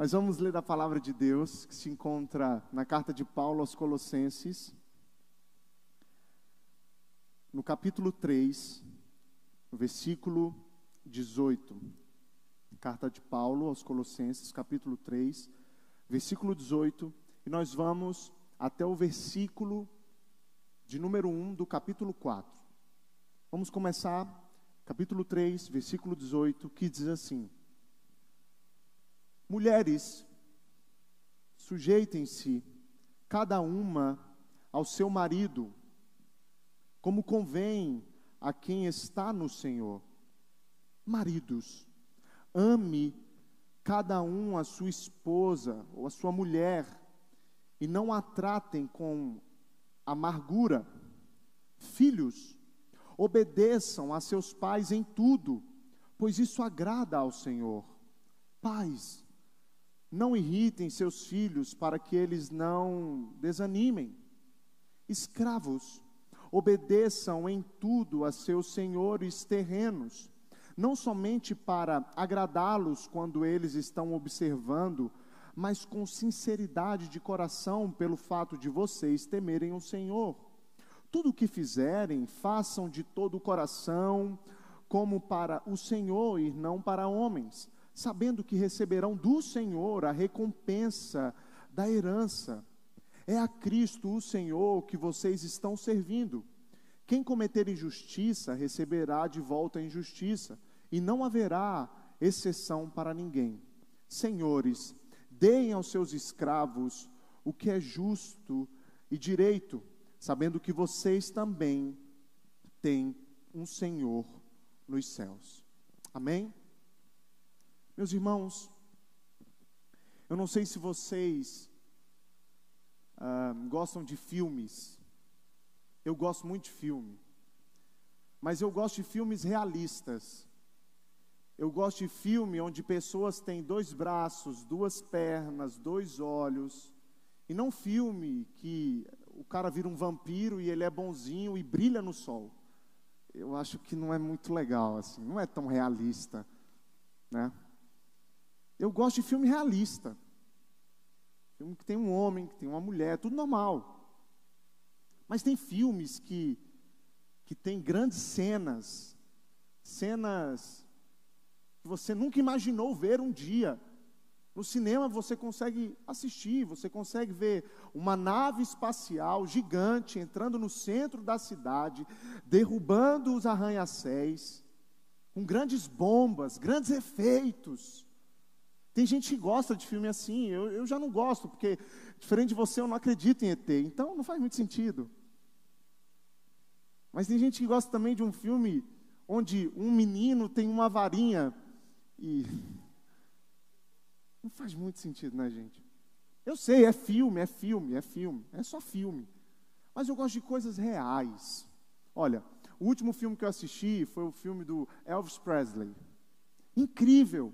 Mas vamos ler a palavra de Deus, que se encontra na carta de Paulo aos Colossenses, no capítulo 3, no versículo 18. Carta de Paulo aos Colossenses, capítulo 3, versículo 18, e nós vamos até o versículo de número 1 do capítulo 4. Vamos começar, capítulo 3, versículo 18, que diz assim: Mulheres, sujeitem-se, cada uma ao seu marido, como convém a quem está no Senhor. Maridos, ame cada um a sua esposa ou a sua mulher, e não a tratem com amargura. Filhos, obedeçam a seus pais em tudo, pois isso agrada ao Senhor. Pais, não irritem seus filhos para que eles não desanimem. Escravos, obedeçam em tudo a seus senhores terrenos, não somente para agradá-los quando eles estão observando, mas com sinceridade de coração, pelo fato de vocês temerem o Senhor. Tudo o que fizerem, façam de todo o coração, como para o Senhor e não para homens, sabendo que receberão do Senhor a recompensa da herança. É a Cristo, o Senhor, que vocês estão servindo. Quem cometer injustiça receberá de volta a injustiça, e não haverá exceção para ninguém. Senhores, Deem aos seus escravos o que é justo e direito, sabendo que vocês também têm um Senhor nos céus. Amém? Meus irmãos, eu não sei se vocês ah, gostam de filmes. Eu gosto muito de filme. Mas eu gosto de filmes realistas. Eu gosto de filme onde pessoas têm dois braços, duas pernas, dois olhos. E não filme que o cara vira um vampiro e ele é bonzinho e brilha no sol. Eu acho que não é muito legal assim, não é tão realista, né? Eu gosto de filme realista. Filme que tem um homem, que tem uma mulher, tudo normal. Mas tem filmes que que tem grandes cenas, cenas que você nunca imaginou ver um dia. No cinema você consegue assistir, você consegue ver uma nave espacial gigante entrando no centro da cidade, derrubando os arranha-céus, com grandes bombas, grandes efeitos. Tem gente que gosta de filme assim, eu, eu já não gosto, porque, diferente de você, eu não acredito em ET, então não faz muito sentido. Mas tem gente que gosta também de um filme onde um menino tem uma varinha e não faz muito sentido, né, gente? Eu sei, é filme, é filme, é filme, é só filme. Mas eu gosto de coisas reais. Olha, o último filme que eu assisti foi o filme do Elvis Presley. Incrível.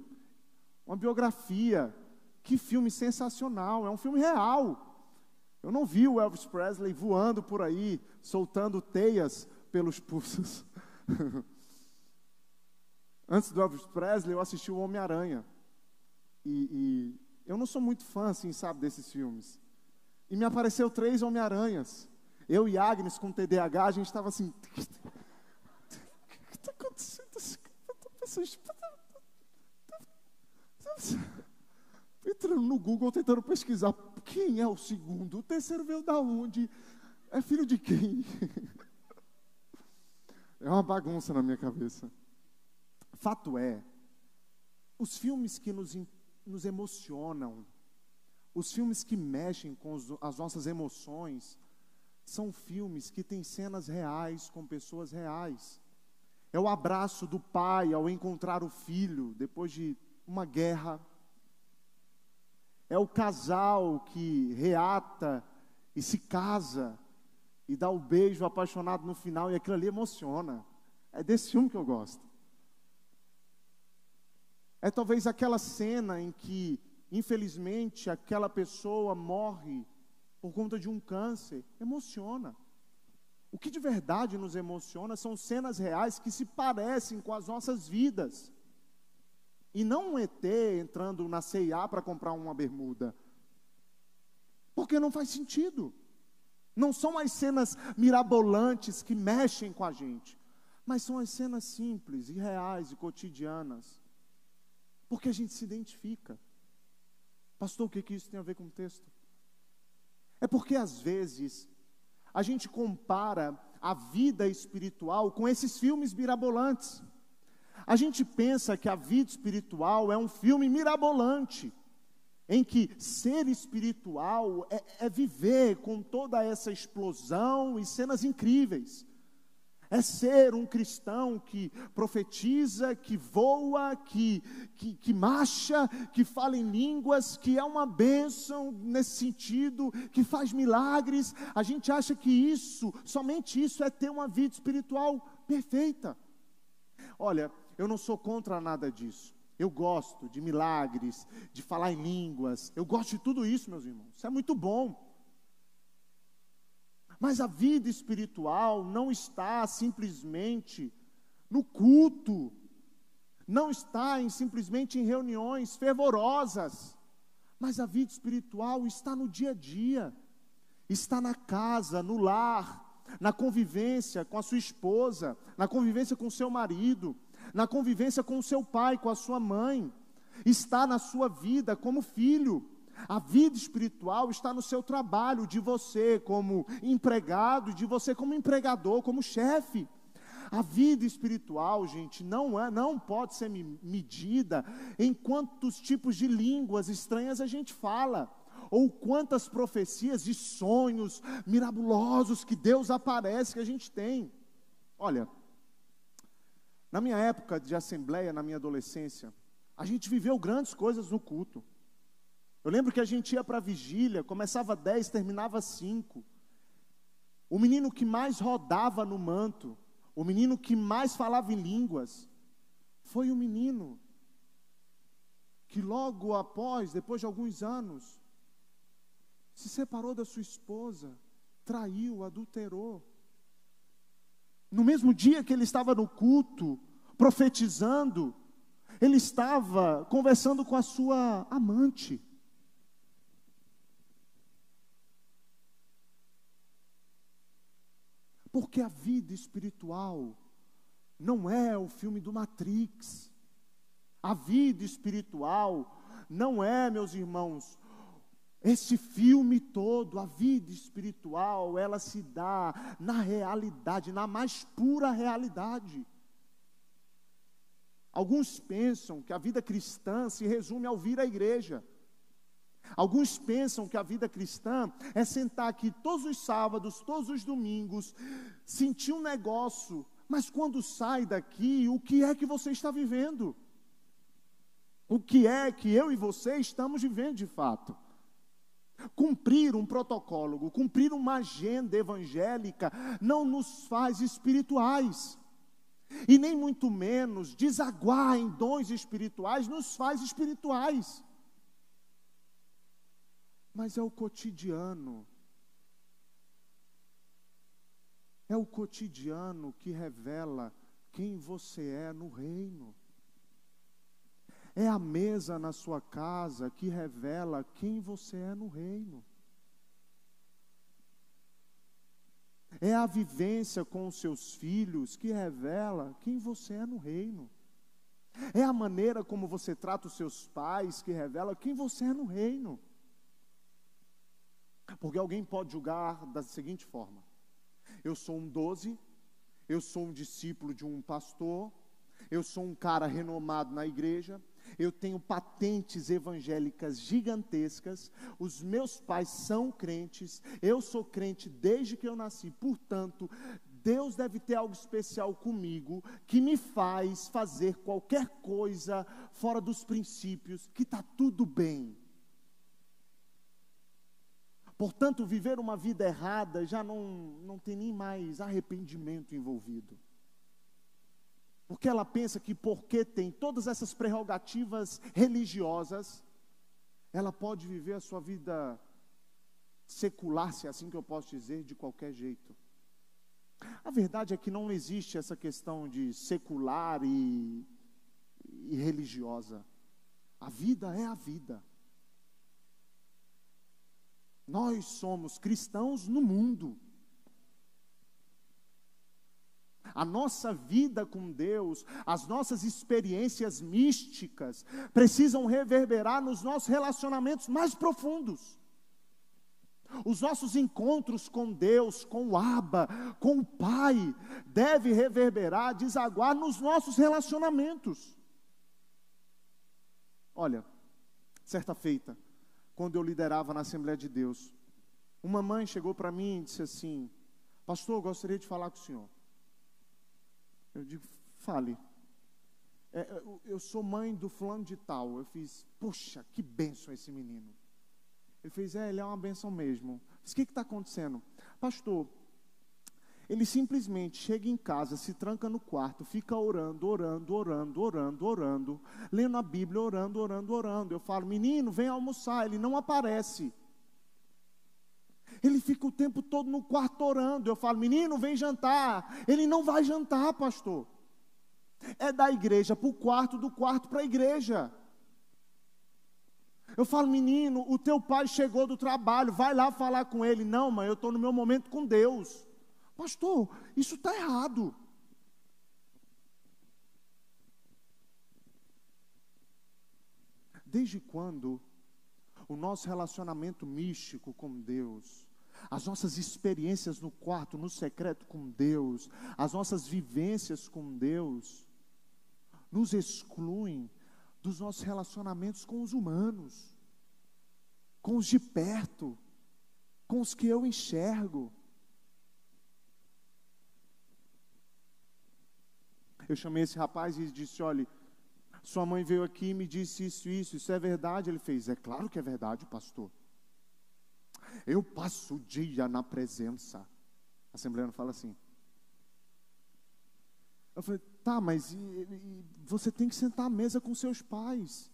Uma biografia. Que filme sensacional. É um filme real. Eu não vi o Elvis Presley voando por aí, soltando teias pelos pulsos. Antes do Elvis Presley, eu assisti o Homem-Aranha. E, e, eu não sou muito fã, assim, sabe, desses filmes. E me apareceu três Homem-Aranhas. Eu e Agnes, com TDAH, a gente estava assim. O que está acontecendo? Entrando no Google, tentando pesquisar quem é o segundo. O terceiro veio da onde? É filho de quem? É uma bagunça na minha cabeça. Fato é, os filmes que nos, nos emocionam, os filmes que mexem com os, as nossas emoções, são filmes que têm cenas reais com pessoas reais. É o abraço do pai ao encontrar o filho depois de uma guerra. É o casal que reata e se casa e dá o beijo apaixonado no final e aquilo ali emociona. É desse filme que eu gosto. É talvez aquela cena em que, infelizmente, aquela pessoa morre por conta de um câncer. Emociona. O que de verdade nos emociona são cenas reais que se parecem com as nossas vidas. E não um ET entrando na CIA para comprar uma bermuda. Porque não faz sentido. Não são as cenas mirabolantes que mexem com a gente, mas são as cenas simples e reais e cotidianas. Porque a gente se identifica. Pastor, o que, que isso tem a ver com o texto? É porque às vezes a gente compara a vida espiritual com esses filmes mirabolantes. A gente pensa que a vida espiritual é um filme mirabolante, em que ser espiritual é, é viver com toda essa explosão e cenas incríveis é ser um cristão que profetiza, que voa, que, que, que marcha, que fala em línguas, que é uma bênção nesse sentido, que faz milagres. A gente acha que isso, somente isso, é ter uma vida espiritual perfeita. Olha, eu não sou contra nada disso. Eu gosto de milagres, de falar em línguas, eu gosto de tudo isso, meus irmãos. Isso é muito bom. Mas a vida espiritual não está simplesmente no culto, não está em, simplesmente em reuniões fervorosas, mas a vida espiritual está no dia a dia, está na casa, no lar, na convivência com a sua esposa, na convivência com o seu marido, na convivência com o seu pai, com a sua mãe, está na sua vida como filho, a vida espiritual está no seu trabalho, de você como empregado, de você como empregador, como chefe. A vida espiritual, gente, não é, não pode ser medida em quantos tipos de línguas estranhas a gente fala, ou quantas profecias e sonhos mirabulosos que Deus aparece que a gente tem. Olha, na minha época de assembleia, na minha adolescência, a gente viveu grandes coisas no culto. Eu lembro que a gente ia para a vigília, começava 10, terminava 5. O menino que mais rodava no manto, o menino que mais falava em línguas, foi o menino que logo após, depois de alguns anos, se separou da sua esposa, traiu, adulterou. No mesmo dia que ele estava no culto, profetizando, ele estava conversando com a sua amante. Porque a vida espiritual não é o filme do Matrix. A vida espiritual não é, meus irmãos, esse filme todo, a vida espiritual, ela se dá na realidade, na mais pura realidade. Alguns pensam que a vida cristã se resume ao vir à igreja. Alguns pensam que a vida cristã é sentar aqui todos os sábados, todos os domingos, sentir um negócio, mas quando sai daqui, o que é que você está vivendo? O que é que eu e você estamos vivendo de fato? Cumprir um protocolo, cumprir uma agenda evangélica não nos faz espirituais. E nem muito menos desaguar em dons espirituais nos faz espirituais mas é o cotidiano. É o cotidiano que revela quem você é no reino. É a mesa na sua casa que revela quem você é no reino. É a vivência com os seus filhos que revela quem você é no reino. É a maneira como você trata os seus pais que revela quem você é no reino. Porque alguém pode julgar da seguinte forma: eu sou um doze, eu sou um discípulo de um pastor, eu sou um cara renomado na igreja, eu tenho patentes evangélicas gigantescas, os meus pais são crentes, eu sou crente desde que eu nasci, portanto, Deus deve ter algo especial comigo que me faz fazer qualquer coisa fora dos princípios, que está tudo bem. Portanto, viver uma vida errada já não, não tem nem mais arrependimento envolvido. Porque ela pensa que porque tem todas essas prerrogativas religiosas, ela pode viver a sua vida secular, se é assim que eu posso dizer, de qualquer jeito. A verdade é que não existe essa questão de secular e, e religiosa. A vida é a vida. Nós somos cristãos no mundo. A nossa vida com Deus, as nossas experiências místicas, precisam reverberar nos nossos relacionamentos mais profundos. Os nossos encontros com Deus, com o Abba, com o Pai, deve reverberar, desaguar nos nossos relacionamentos. Olha, certa feita, quando eu liderava na Assembleia de Deus, uma mãe chegou para mim e disse assim: Pastor, eu gostaria de falar com o senhor. Eu digo: Fale. É, eu sou mãe do fulano de tal. Eu fiz: Poxa, que benção esse menino. Ele fez: É, ele é uma benção mesmo. Mas o que está acontecendo? Pastor, ele simplesmente chega em casa, se tranca no quarto, fica orando, orando, orando, orando, orando, lendo a Bíblia, orando, orando, orando. Eu falo, menino, vem almoçar. Ele não aparece. Fica o tempo todo no quarto orando. Eu falo, menino, vem jantar. Ele não vai jantar, pastor. É da igreja para o quarto, do quarto para a igreja. Eu falo, menino, o teu pai chegou do trabalho, vai lá falar com ele. Não, mãe, eu estou no meu momento com Deus. Pastor, isso está errado. Desde quando o nosso relacionamento místico com Deus, as nossas experiências no quarto, no secreto com Deus, as nossas vivências com Deus, nos excluem dos nossos relacionamentos com os humanos, com os de perto, com os que eu enxergo. Eu chamei esse rapaz e disse: olha, sua mãe veio aqui e me disse isso, isso, isso é verdade? Ele fez: é claro que é verdade, pastor. Eu passo o dia na presença. A Assembleia fala assim. Eu falei, tá, mas e, e, você tem que sentar à mesa com seus pais.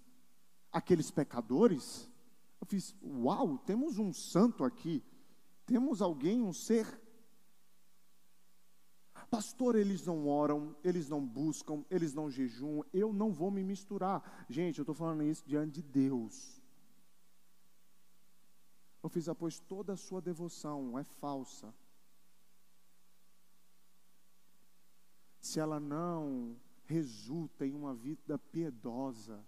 Aqueles pecadores. Eu fiz, uau, temos um santo aqui. Temos alguém, um ser Pastor, eles não oram, eles não buscam, eles não jejuam, eu não vou me misturar. Gente, eu estou falando isso diante de Deus. Eu fiz, ah, pois toda a sua devoção é falsa. Se ela não resulta em uma vida piedosa,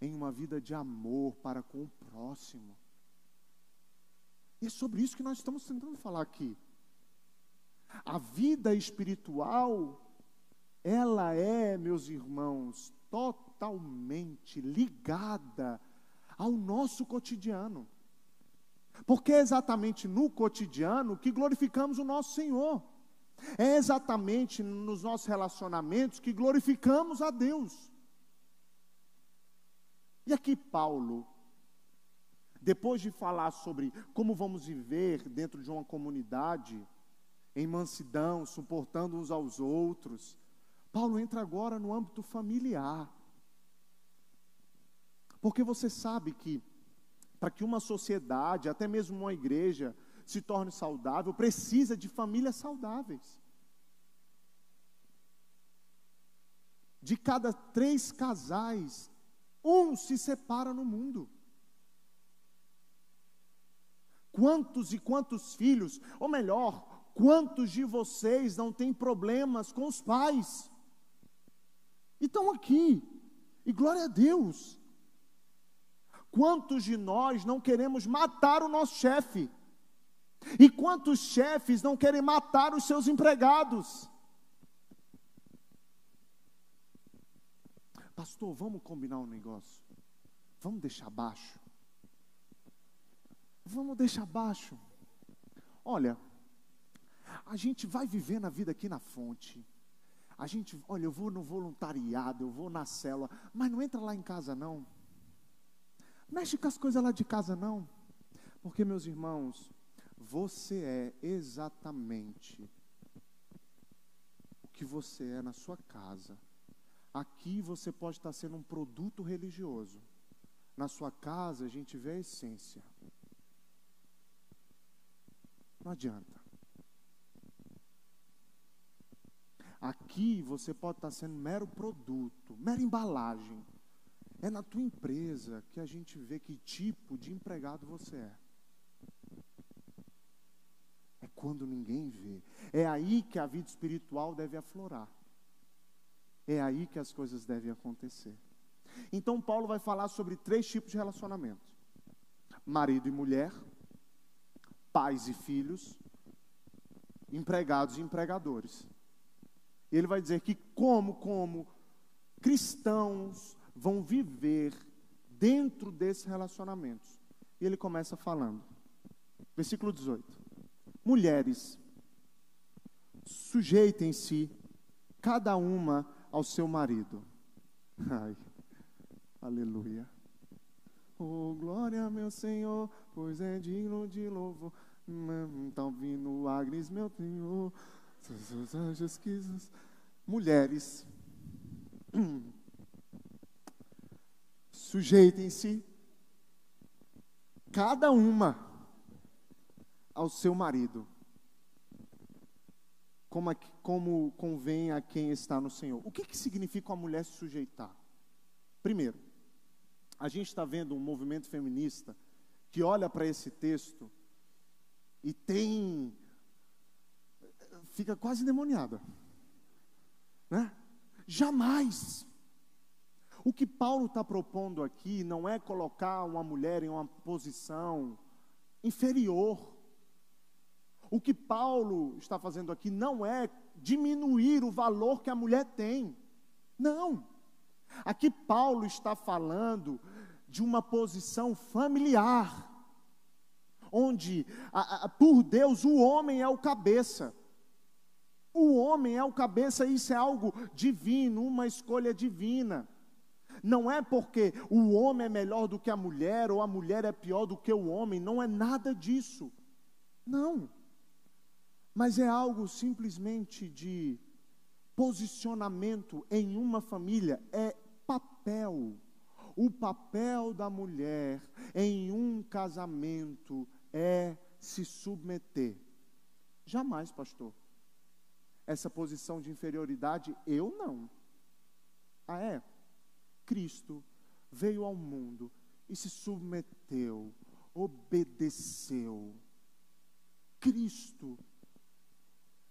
em uma vida de amor para com o próximo. E é sobre isso que nós estamos tentando falar aqui. A vida espiritual, ela é, meus irmãos, totalmente ligada ao nosso cotidiano. Porque é exatamente no cotidiano que glorificamos o nosso Senhor. É exatamente nos nossos relacionamentos que glorificamos a Deus. E aqui Paulo, depois de falar sobre como vamos viver dentro de uma comunidade, em mansidão, suportando uns aos outros. Paulo entra agora no âmbito familiar. Porque você sabe que, para que uma sociedade, até mesmo uma igreja, se torne saudável, precisa de famílias saudáveis. De cada três casais, um se separa no mundo. Quantos e quantos filhos, ou melhor, Quantos de vocês não têm problemas com os pais? E estão aqui, e glória a Deus. Quantos de nós não queremos matar o nosso chefe? E quantos chefes não querem matar os seus empregados? Pastor, vamos combinar um negócio. Vamos deixar baixo. Vamos deixar baixo. Olha, a gente vai vivendo a vida aqui na fonte. A gente, olha, eu vou no voluntariado, eu vou na célula, mas não entra lá em casa não. Mexe com as coisas lá de casa não. Porque, meus irmãos, você é exatamente o que você é na sua casa. Aqui você pode estar sendo um produto religioso. Na sua casa a gente vê a essência. Não adianta. Aqui você pode estar sendo mero produto, mera embalagem. É na tua empresa que a gente vê que tipo de empregado você é. É quando ninguém vê. É aí que a vida espiritual deve aflorar. É aí que as coisas devem acontecer. Então, Paulo vai falar sobre três tipos de relacionamentos: marido e mulher, pais e filhos, empregados e empregadores. Ele vai dizer que como, como cristãos vão viver dentro desses relacionamentos. E ele começa falando, versículo 18: Mulheres, sujeitem-se cada uma ao seu marido. Ai, aleluia. Oh, glória, meu Senhor, pois é digno de louvor. Estão vindo agnes, meu Senhor. Mulheres, sujeitem-se, cada uma, ao seu marido, como, como convém a quem está no Senhor. O que, que significa a mulher se sujeitar? Primeiro, a gente está vendo um movimento feminista que olha para esse texto e tem. fica quase demoniada. Né? Jamais. O que Paulo está propondo aqui não é colocar uma mulher em uma posição inferior. O que Paulo está fazendo aqui não é diminuir o valor que a mulher tem. Não. Aqui Paulo está falando de uma posição familiar, onde, a, a, por Deus, o homem é o cabeça. O homem é o cabeça, isso é algo divino, uma escolha divina. Não é porque o homem é melhor do que a mulher ou a mulher é pior do que o homem, não é nada disso. Não. Mas é algo simplesmente de posicionamento em uma família, é papel. O papel da mulher em um casamento é se submeter. Jamais, pastor. Essa posição de inferioridade, eu não. Ah, é? Cristo veio ao mundo e se submeteu, obedeceu. Cristo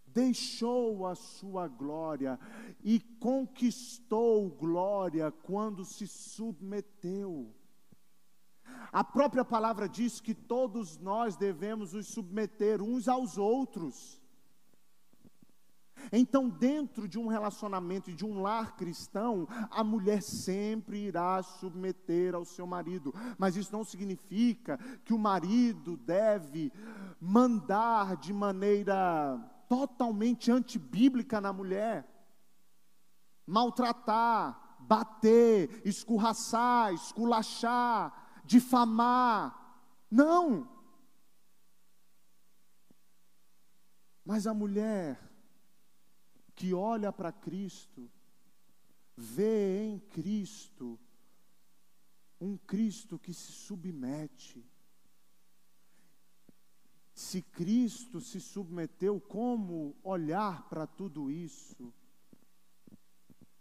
deixou a sua glória e conquistou glória quando se submeteu. A própria palavra diz que todos nós devemos nos submeter uns aos outros. Então, dentro de um relacionamento e de um lar cristão, a mulher sempre irá submeter ao seu marido, mas isso não significa que o marido deve mandar de maneira totalmente antibíblica na mulher, maltratar, bater, escorraçar, esculachar, difamar. Não. Mas a mulher que olha para Cristo, vê em Cristo um Cristo que se submete. Se Cristo se submeteu, como olhar para tudo isso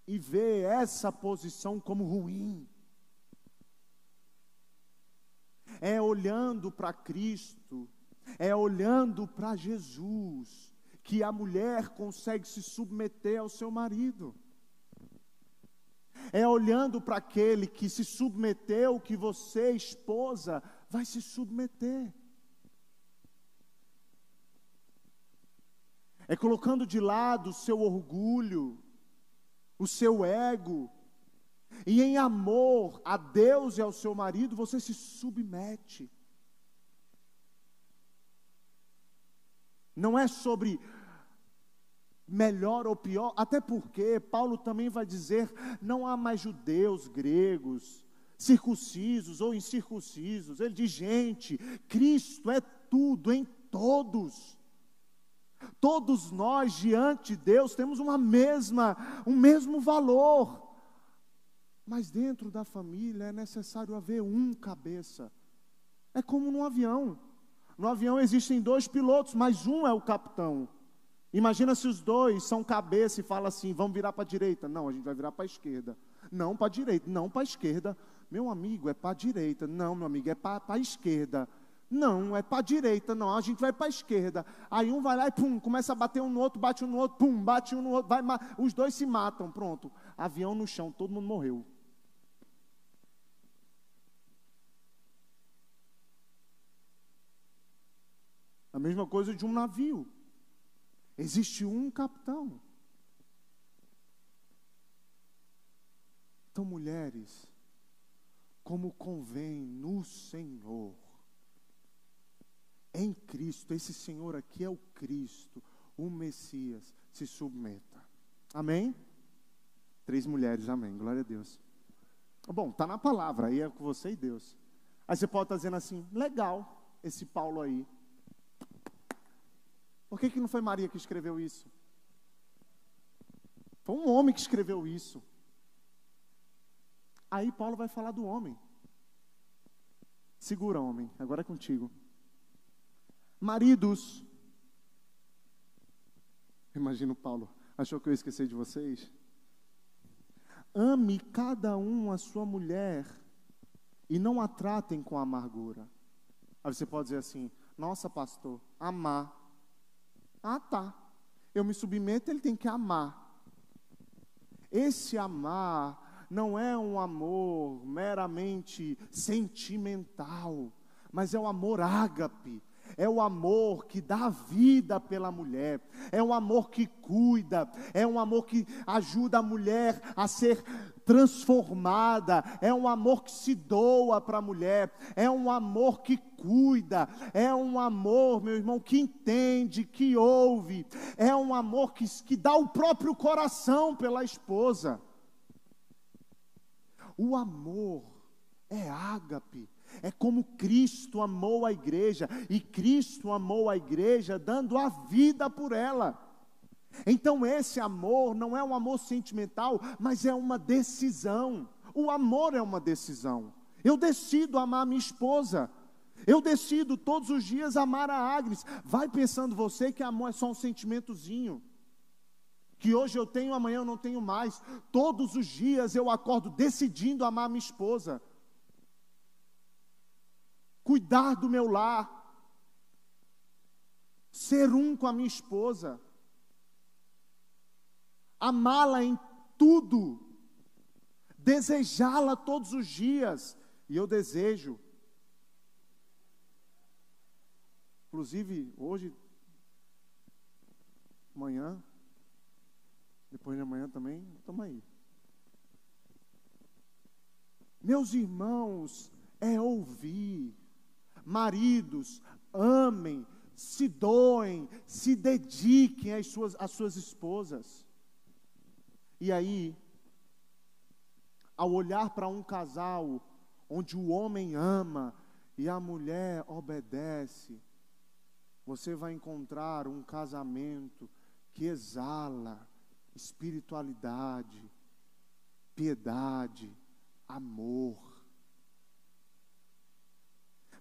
e ver essa posição como ruim? É olhando para Cristo, é olhando para Jesus, que a mulher consegue se submeter ao seu marido. É olhando para aquele que se submeteu que você, esposa, vai se submeter. É colocando de lado o seu orgulho, o seu ego, e em amor a Deus e ao seu marido, você se submete. Não é sobre melhor ou pior, até porque Paulo também vai dizer: não há mais judeus, gregos, circuncisos ou incircuncisos. Ele diz: gente, Cristo é tudo em todos. Todos nós diante de Deus temos uma mesma, um mesmo valor. Mas dentro da família é necessário haver um cabeça. É como num avião. No avião existem dois pilotos, mas um é o capitão. Imagina se os dois são cabeça e falam assim: vamos virar para a direita. Não, a gente vai virar para a esquerda. Não para a direita, não para a esquerda. Meu amigo, é para a direita. Não, meu amigo, é para a esquerda. Não, é para a direita, não, a gente vai para a esquerda. Aí um vai lá e pum, começa a bater um no outro, bate um no outro, pum, bate um no outro, vai, os dois se matam, pronto. Avião no chão, todo mundo morreu. Mesma coisa de um navio. Existe um capitão. Então, mulheres, como convém no Senhor, em Cristo, esse Senhor aqui é o Cristo, o Messias, se submeta. Amém? Três mulheres, amém. Glória a Deus. Bom, está na palavra, aí é com você e Deus. Aí você pode estar tá dizendo assim: legal, esse Paulo aí. Por que, que não foi Maria que escreveu isso? Foi um homem que escreveu isso. Aí Paulo vai falar do homem. Segura, homem, agora é contigo. Maridos. Imagino Paulo, achou que eu esqueci de vocês? Ame cada um a sua mulher e não a tratem com amargura. Aí você pode dizer assim: Nossa, pastor, amar. Ah, tá. Eu me submeto, ele tem que amar. Esse amar não é um amor meramente sentimental, mas é um amor ágape, é o amor que dá vida pela mulher, é um amor que cuida, é um amor que ajuda a mulher a ser transformada, é um amor que se doa para a mulher, é um amor que cuida, é um amor, meu irmão, que entende, que ouve, é um amor que, que dá o próprio coração pela esposa. O amor é ágape, é como Cristo amou a igreja, e Cristo amou a igreja dando a vida por ela. Então, esse amor não é um amor sentimental, mas é uma decisão. O amor é uma decisão. Eu decido amar minha esposa. Eu decido todos os dias amar a Agnes. Vai pensando você que amor é só um sentimentozinho. Que hoje eu tenho, amanhã eu não tenho mais. Todos os dias eu acordo decidindo amar minha esposa cuidar do meu lar, ser um com a minha esposa, amá-la em tudo, desejá-la todos os dias, e eu desejo. Inclusive, hoje, amanhã, depois de amanhã também, estamos aí. Meus irmãos, é ouvir maridos, amem, se doem, se dediquem às suas, às suas esposas. E aí, ao olhar para um casal onde o homem ama e a mulher obedece, você vai encontrar um casamento que exala espiritualidade, piedade, amor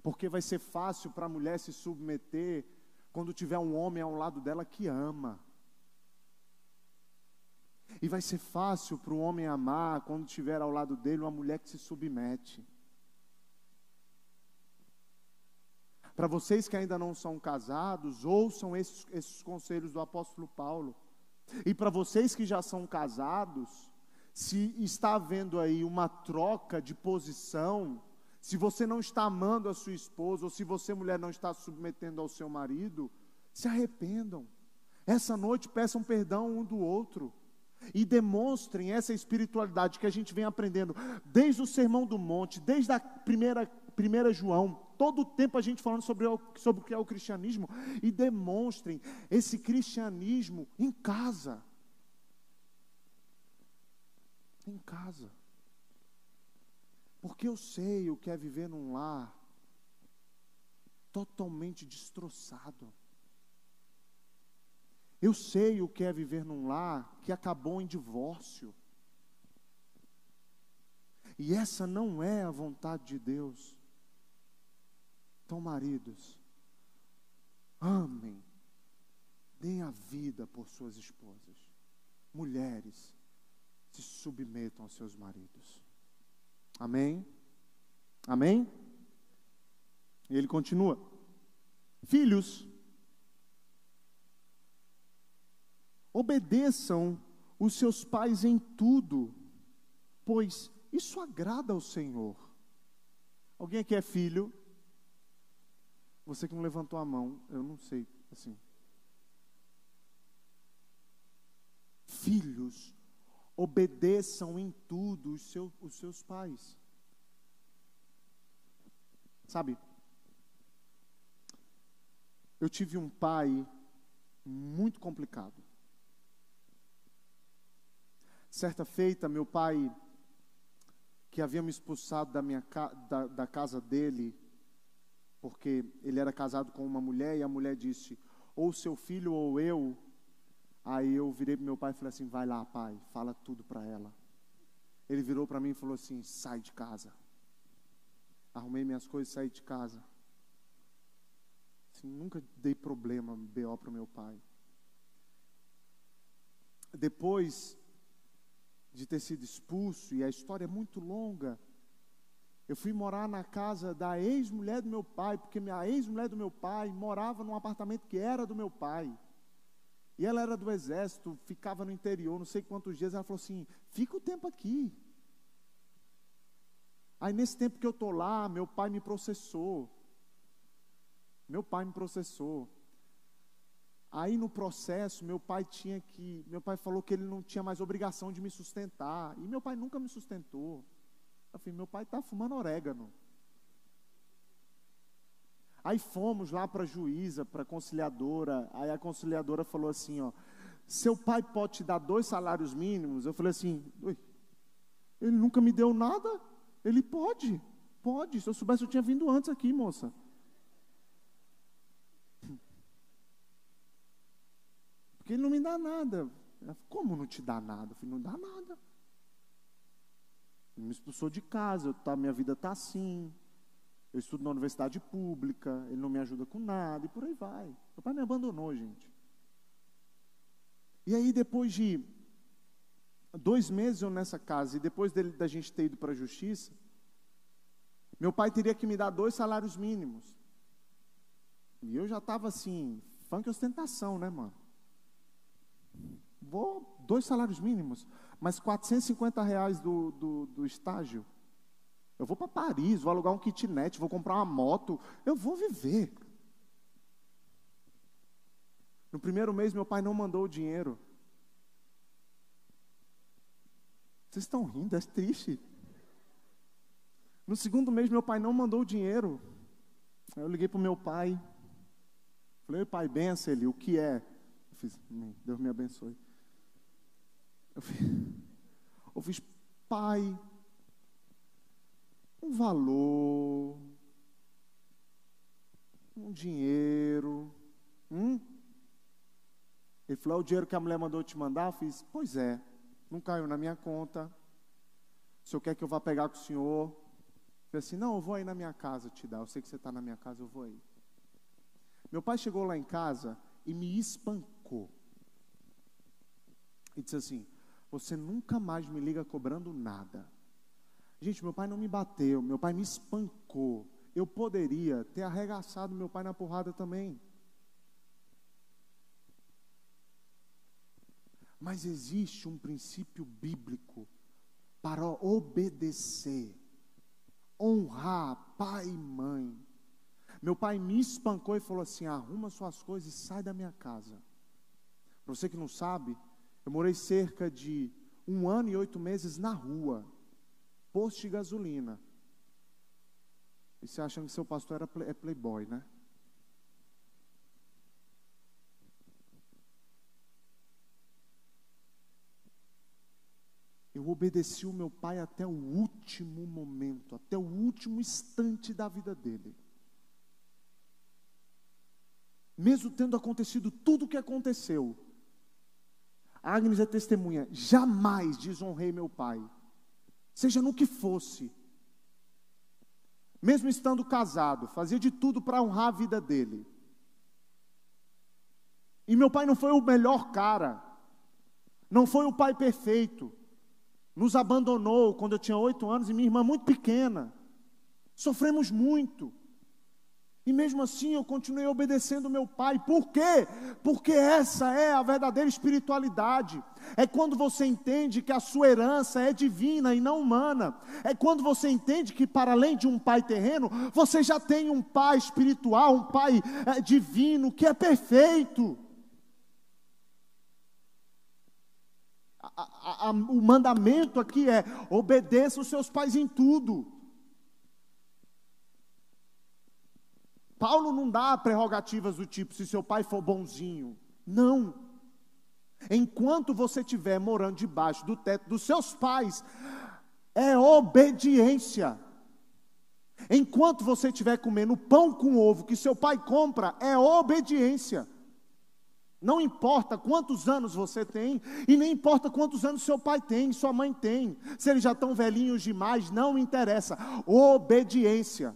porque vai ser fácil para a mulher se submeter quando tiver um homem ao lado dela que ama. E vai ser fácil para o homem amar quando tiver ao lado dele uma mulher que se submete. Para vocês que ainda não são casados, ouçam esses, esses conselhos do apóstolo Paulo. E para vocês que já são casados, se está havendo aí uma troca de posição, se você não está amando a sua esposa, ou se você, mulher, não está submetendo ao seu marido, se arrependam. Essa noite peçam perdão um do outro. E demonstrem essa espiritualidade que a gente vem aprendendo desde o Sermão do Monte, desde a primeira, primeira João, todo tempo a gente falando sobre, o, sobre o que é o cristianismo, e demonstrem esse cristianismo em casa. Em casa. Porque eu sei o que é viver num lar totalmente destroçado. Eu sei o que é viver num lar que acabou em divórcio. E essa não é a vontade de Deus. Então, maridos, amem, deem a vida por suas esposas. Mulheres, se submetam aos seus maridos. Amém? Amém? E ele continua: Filhos, obedeçam os seus pais em tudo, pois isso agrada ao Senhor. Alguém aqui é filho? Você que não levantou a mão, eu não sei, assim. Filhos, obedeçam em tudo os, seu, os seus pais. Sabe, eu tive um pai muito complicado. Certa feita, meu pai, que havia me expulsado da, minha, da, da casa dele, porque ele era casado com uma mulher, e a mulher disse: ou seu filho ou eu. Aí eu virei para meu pai e falei assim: vai lá, pai, fala tudo para ela. Ele virou para mim e falou assim: sai de casa. Arrumei minhas coisas e saí de casa. Assim, nunca dei problema, BO para meu pai. Depois de ter sido expulso, e a história é muito longa, eu fui morar na casa da ex-mulher do meu pai, porque minha ex-mulher do meu pai morava num apartamento que era do meu pai. E ela era do exército, ficava no interior, não sei quantos dias. Ela falou assim: fica o tempo aqui. Aí nesse tempo que eu estou lá, meu pai me processou. Meu pai me processou. Aí no processo, meu pai tinha que. Meu pai falou que ele não tinha mais obrigação de me sustentar. E meu pai nunca me sustentou. Eu falei, meu pai está fumando orégano. Aí fomos lá para a juíza, para a conciliadora. Aí a conciliadora falou assim: ó, seu pai pode te dar dois salários mínimos? Eu falei assim: ele nunca me deu nada? Ele pode, pode. Se eu soubesse, eu tinha vindo antes aqui, moça. Porque ele não me dá nada. Como não te dá nada? Eu falei, não dá nada. Me expulsou de casa, tá, minha vida está assim. Eu estudo na universidade pública, ele não me ajuda com nada, e por aí vai. Meu pai me abandonou, gente. E aí, depois de dois meses eu nessa casa, e depois dele, da gente ter ido para a justiça, meu pai teria que me dar dois salários mínimos. E eu já estava assim, funk ostentação, né, mano? Vou, dois salários mínimos mas 450 reais do, do, do estágio. Eu vou para Paris, vou alugar um kitnet, vou comprar uma moto, eu vou viver. No primeiro mês, meu pai não mandou o dinheiro. Vocês estão rindo, é triste. No segundo mês, meu pai não mandou o dinheiro. Aí eu liguei para o meu pai. Falei, pai, benção ele, o que é? Eu fiz, Deus me abençoe. Eu fiz, eu fiz pai, um valor, um dinheiro. Hum? Ele falou: é o dinheiro que a mulher mandou te mandar? Eu fiz: Pois é, não caiu na minha conta. O senhor quer que eu vá pegar com o senhor? Eu falei assim: Não, eu vou aí na minha casa te dar. Eu sei que você está na minha casa, eu vou aí. Meu pai chegou lá em casa e me espancou. E disse assim: você nunca mais me liga cobrando nada. Gente, meu pai não me bateu, meu pai me espancou. Eu poderia ter arregaçado meu pai na porrada também. Mas existe um princípio bíblico para obedecer, honrar pai e mãe. Meu pai me espancou e falou assim: arruma suas coisas e sai da minha casa. Para você que não sabe, eu morei cerca de um ano e oito meses na rua, posto de gasolina. E você achando que seu pastor era play, é playboy, né? Eu obedeci o meu pai até o último momento, até o último instante da vida dele. Mesmo tendo acontecido tudo o que aconteceu, Agnes é testemunha, jamais desonrei meu pai, seja no que fosse. Mesmo estando casado, fazia de tudo para honrar a vida dele. E meu pai não foi o melhor cara, não foi o pai perfeito. Nos abandonou quando eu tinha oito anos e minha irmã muito pequena. Sofremos muito. E mesmo assim eu continuei obedecendo meu pai. Por quê? Porque essa é a verdadeira espiritualidade. É quando você entende que a sua herança é divina e não humana. É quando você entende que, para além de um pai terreno, você já tem um pai espiritual, um pai é, divino, que é perfeito. A, a, a, o mandamento aqui é: obedeça os seus pais em tudo. Paulo não dá prerrogativas do tipo, se seu pai for bonzinho. Não. Enquanto você estiver morando debaixo do teto dos seus pais, é obediência. Enquanto você estiver comendo pão com ovo que seu pai compra, é obediência. Não importa quantos anos você tem, e nem importa quantos anos seu pai tem, sua mãe tem, se eles já estão velhinhos demais, não interessa. Obediência.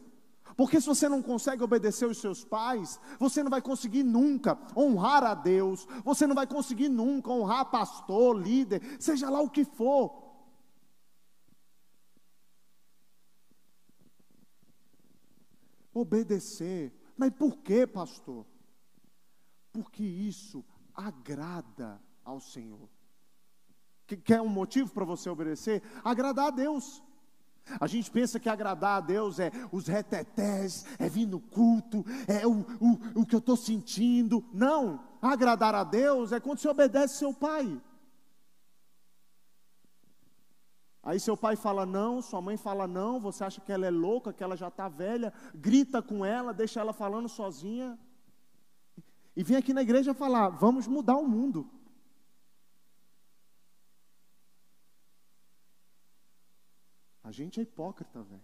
Porque se você não consegue obedecer os seus pais, você não vai conseguir nunca honrar a Deus, você não vai conseguir nunca honrar pastor, líder, seja lá o que for. Obedecer. Mas por que, pastor? Porque isso agrada ao Senhor. Quer um motivo para você obedecer? Agradar a Deus. A gente pensa que agradar a Deus é os retetés, é vir no culto, é o, o, o que eu estou sentindo. Não, agradar a Deus é quando você obedece seu pai. Aí seu pai fala não, sua mãe fala não, você acha que ela é louca, que ela já está velha, grita com ela, deixa ela falando sozinha. E vem aqui na igreja falar: vamos mudar o mundo. A gente é hipócrita, velho.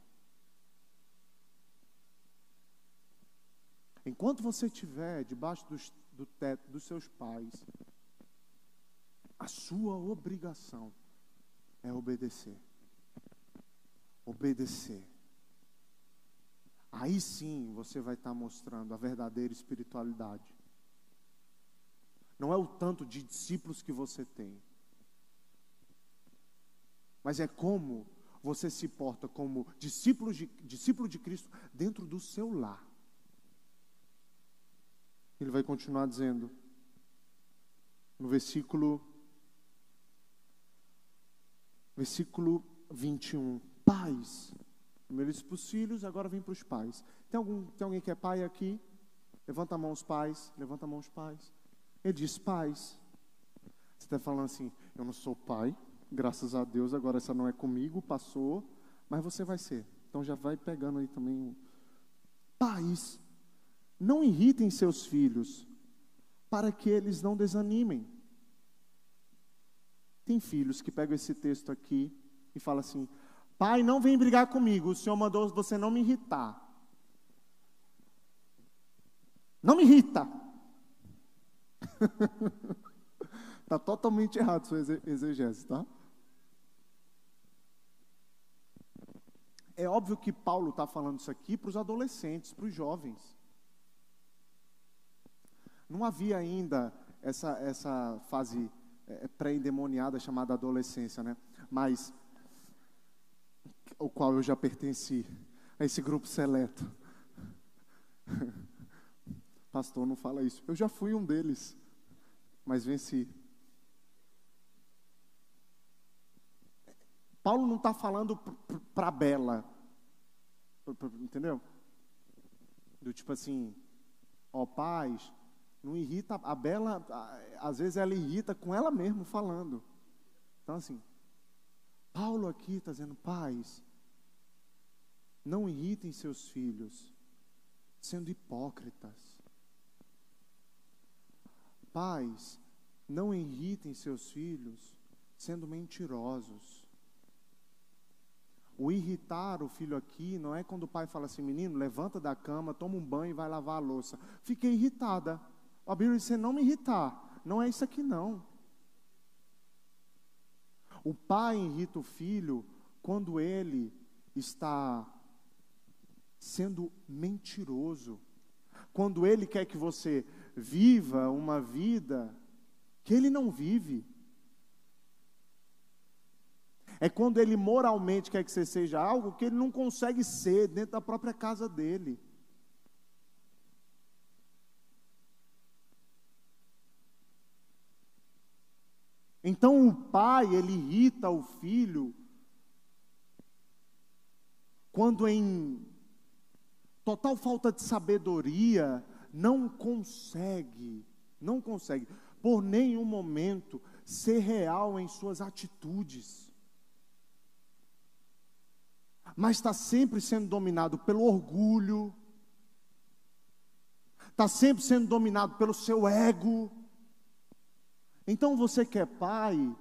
Enquanto você estiver debaixo dos, do teto dos seus pais, a sua obrigação é obedecer. Obedecer. Aí sim você vai estar mostrando a verdadeira espiritualidade. Não é o tanto de discípulos que você tem, mas é como você se porta como discípulo de, discípulo de Cristo dentro do seu lar. Ele vai continuar dizendo, no versículo, versículo 21, pais. Primeiro disse para os filhos, agora vem para os pais. Tem, algum, tem alguém que é pai aqui? Levanta a mão os pais, levanta a mão os pais. Ele diz, pais. Você está falando assim, eu não sou pai, Graças a Deus, agora essa não é comigo, passou, mas você vai ser. Então já vai pegando aí também. Pais, não irritem seus filhos, para que eles não desanimem. Tem filhos que pegam esse texto aqui e falam assim: Pai, não vem brigar comigo, o Senhor mandou você não me irritar. Não me irrita. Está totalmente errado sua exegese, tá? É óbvio que Paulo está falando isso aqui para os adolescentes, para os jovens. Não havia ainda essa, essa fase é, pré-endemoniada chamada adolescência, né? Mas, o qual eu já pertenci, a esse grupo seleto. Pastor, não fala isso. Eu já fui um deles, mas venci. Paulo não está falando para Bela, entendeu? Do tipo assim, ó paz, não irrita, a Bela, às vezes ela irrita com ela mesma falando. Então assim, Paulo aqui está dizendo, pais, não irritem seus filhos, sendo hipócritas. Pais, não irritem seus filhos, sendo mentirosos. O irritar o filho aqui não é quando o pai fala assim, menino, levanta da cama, toma um banho e vai lavar a louça. Fiquei irritada. A Bíblia diz, não me irritar. Não é isso aqui não. O pai irrita o filho quando ele está sendo mentiroso. quando Ele quer que você viva uma vida que Ele não vive. É quando Ele moralmente quer que você seja algo que Ele não consegue ser dentro da própria casa dele. Então o pai, ele irrita o filho quando em total falta de sabedoria não consegue, não consegue por nenhum momento ser real em suas atitudes. Mas está sempre sendo dominado pelo orgulho, está sempre sendo dominado pelo seu ego então você que é pai,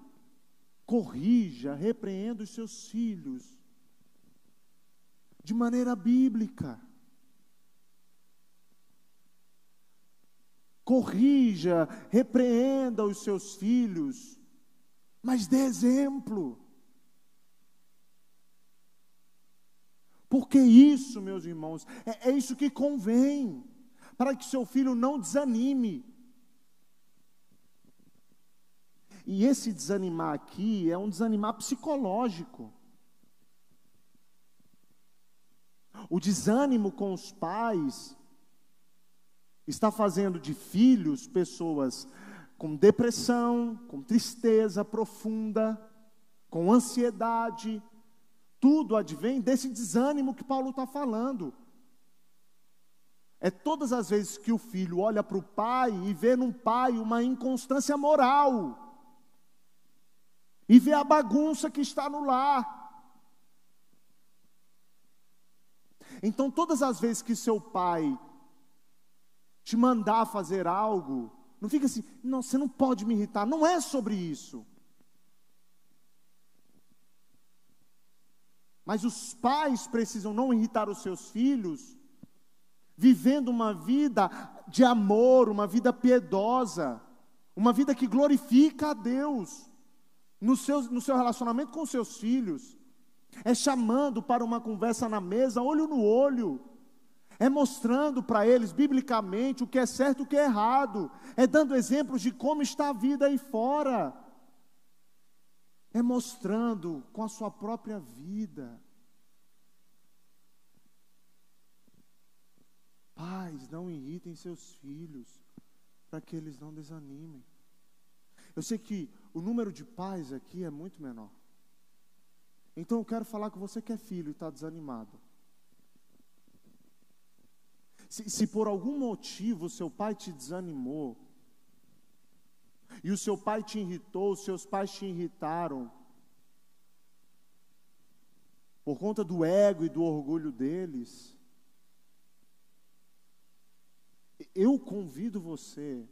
corrija, repreenda os seus filhos de maneira bíblica. Corrija, repreenda os seus filhos, mas dê exemplo. Porque isso, meus irmãos, é, é isso que convém, para que seu filho não desanime. E esse desanimar aqui é um desanimar psicológico. O desânimo com os pais está fazendo de filhos pessoas com depressão, com tristeza profunda, com ansiedade. Tudo advém desse desânimo que Paulo está falando. É todas as vezes que o filho olha para o pai e vê num pai uma inconstância moral e vê a bagunça que está no lar. Então, todas as vezes que seu pai te mandar fazer algo, não fica assim, não, você não pode me irritar, não é sobre isso. Mas os pais precisam não irritar os seus filhos, vivendo uma vida de amor, uma vida piedosa, uma vida que glorifica a Deus no seu, no seu relacionamento com seus filhos, é chamando para uma conversa na mesa, olho no olho, é mostrando para eles biblicamente o que é certo e o que é errado, é dando exemplos de como está a vida aí fora, é mostrando com a sua própria vida. Pais, não irritem seus filhos, para que eles não desanimem. Eu sei que o número de pais aqui é muito menor. Então eu quero falar com você que é filho e está desanimado. Se, se por algum motivo seu pai te desanimou, e o seu pai te irritou, os seus pais te irritaram, por conta do ego e do orgulho deles, eu convido você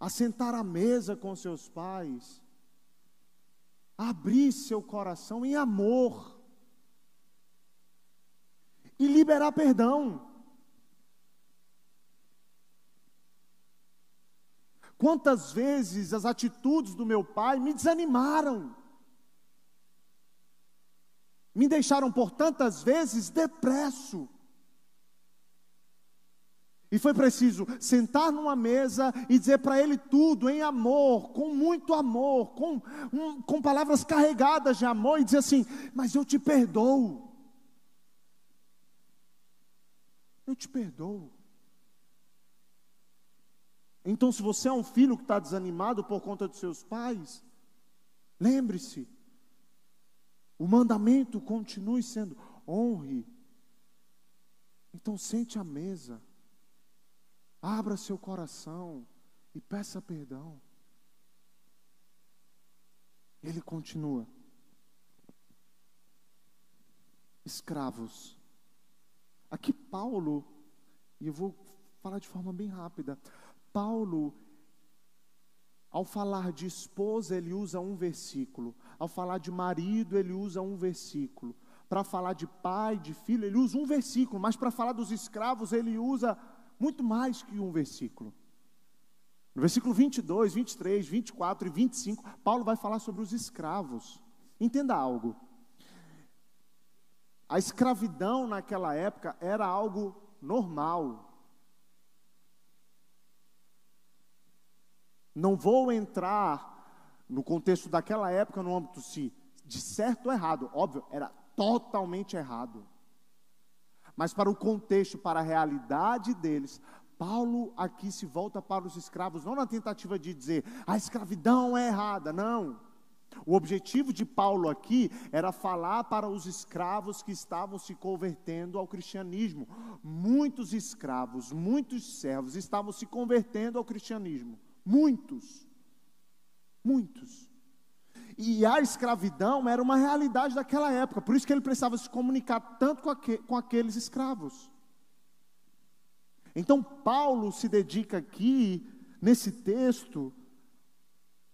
a sentar à mesa com seus pais, a abrir seu coração em amor e liberar perdão. Quantas vezes as atitudes do meu pai me desanimaram, me deixaram por tantas vezes depresso. E foi preciso sentar numa mesa e dizer para ele tudo em amor, com muito amor, com, um, com palavras carregadas de amor, e dizer assim: Mas eu te perdoo. Eu te perdoo. Então, se você é um filho que está desanimado por conta dos seus pais, lembre-se, o mandamento continue sendo honre. Então, sente à mesa. Abra seu coração e peça perdão. Ele continua. Escravos. Aqui Paulo, e eu vou falar de forma bem rápida. Paulo, ao falar de esposa, ele usa um versículo. Ao falar de marido, ele usa um versículo. Para falar de pai, de filho, ele usa um versículo. Mas para falar dos escravos, ele usa muito mais que um versículo. No versículo 22, 23, 24 e 25, Paulo vai falar sobre os escravos. Entenda algo. A escravidão naquela época era algo normal. Não vou entrar no contexto daquela época no âmbito se de certo ou errado. Óbvio, era totalmente errado. Mas para o contexto, para a realidade deles, Paulo aqui se volta para os escravos, não na tentativa de dizer a escravidão é errada, não. O objetivo de Paulo aqui era falar para os escravos que estavam se convertendo ao cristianismo. Muitos escravos, muitos servos estavam se convertendo ao cristianismo. Muitos. Muitos. E a escravidão era uma realidade daquela época, por isso que ele precisava se comunicar tanto com, com aqueles escravos. Então, Paulo se dedica aqui, nesse texto,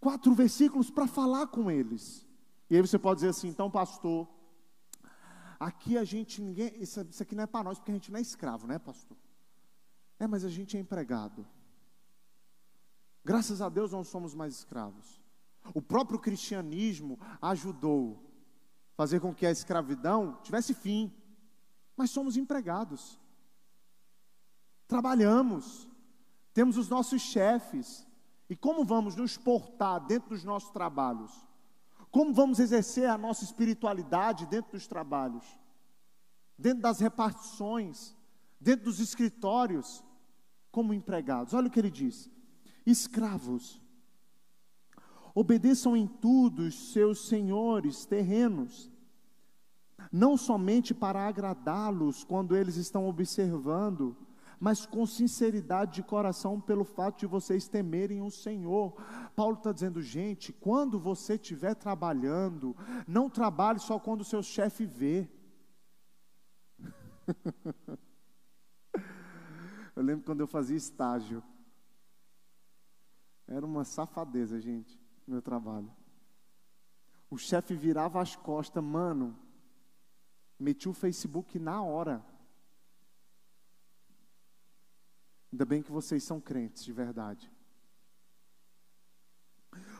quatro versículos para falar com eles. E aí você pode dizer assim, então, pastor, aqui a gente, ninguém, isso, isso aqui não é para nós, porque a gente não é escravo, né, pastor? É, mas a gente é empregado. Graças a Deus não somos mais escravos. O próprio cristianismo ajudou a fazer com que a escravidão tivesse fim. Mas somos empregados. Trabalhamos. Temos os nossos chefes. E como vamos nos portar dentro dos nossos trabalhos? Como vamos exercer a nossa espiritualidade dentro dos trabalhos? Dentro das repartições, dentro dos escritórios, como empregados. Olha o que ele diz: escravos, obedeçam em tudo os seus senhores terrenos, não somente para agradá-los quando eles estão observando, mas com sinceridade de coração, pelo fato de vocês temerem o Senhor. Paulo está dizendo, gente, quando você estiver trabalhando, não trabalhe só quando o seu chefe vê. eu lembro quando eu fazia estágio. Era uma safadeza, gente, meu trabalho. O chefe virava as costas, mano, meti o Facebook na hora. Ainda bem que vocês são crentes de verdade.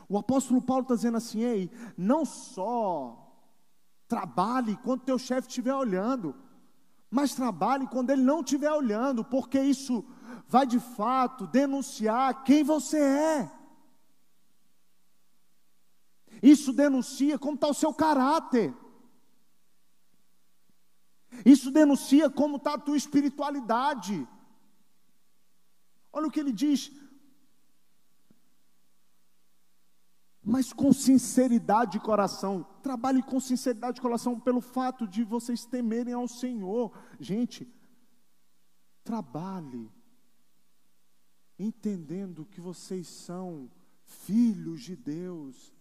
O apóstolo Paulo está dizendo assim: ei, não só trabalhe quando teu chefe estiver olhando, mas trabalhe quando ele não estiver olhando, porque isso vai de fato denunciar quem você é. Isso denuncia como está o seu caráter. Isso denuncia como está a tua espiritualidade. Olha o que ele diz. Mas com sinceridade de coração, trabalhe com sinceridade de coração, pelo fato de vocês temerem ao Senhor. Gente, trabalhe entendendo que vocês são filhos de Deus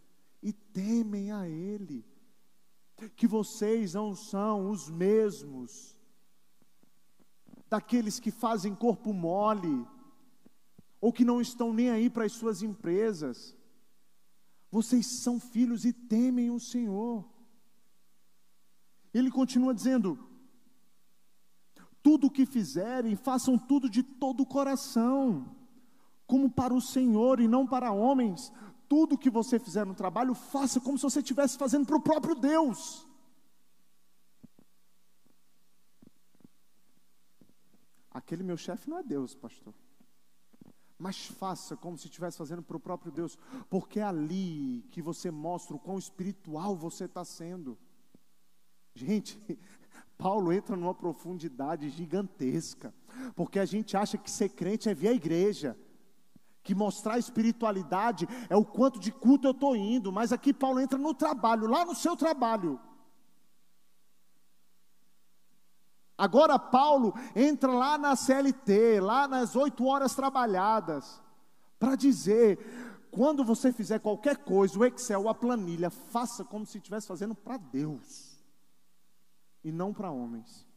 e temem a Ele, que vocês não são os mesmos daqueles que fazem corpo mole, ou que não estão nem aí para as suas empresas. Vocês são filhos e temem o Senhor. Ele continua dizendo: tudo o que fizerem, façam tudo de todo o coração como para o Senhor e não para homens. Tudo que você fizer no trabalho, faça como se você estivesse fazendo para o próprio Deus. Aquele meu chefe não é Deus, pastor. Mas faça como se estivesse fazendo para o próprio Deus, porque é ali que você mostra o quão espiritual você está sendo. Gente, Paulo entra numa profundidade gigantesca, porque a gente acha que ser crente é vir à igreja que mostrar espiritualidade é o quanto de culto eu estou indo, mas aqui Paulo entra no trabalho, lá no seu trabalho. Agora Paulo entra lá na CLT, lá nas oito horas trabalhadas, para dizer: quando você fizer qualquer coisa, o Excel, a planilha, faça como se estivesse fazendo para Deus e não para homens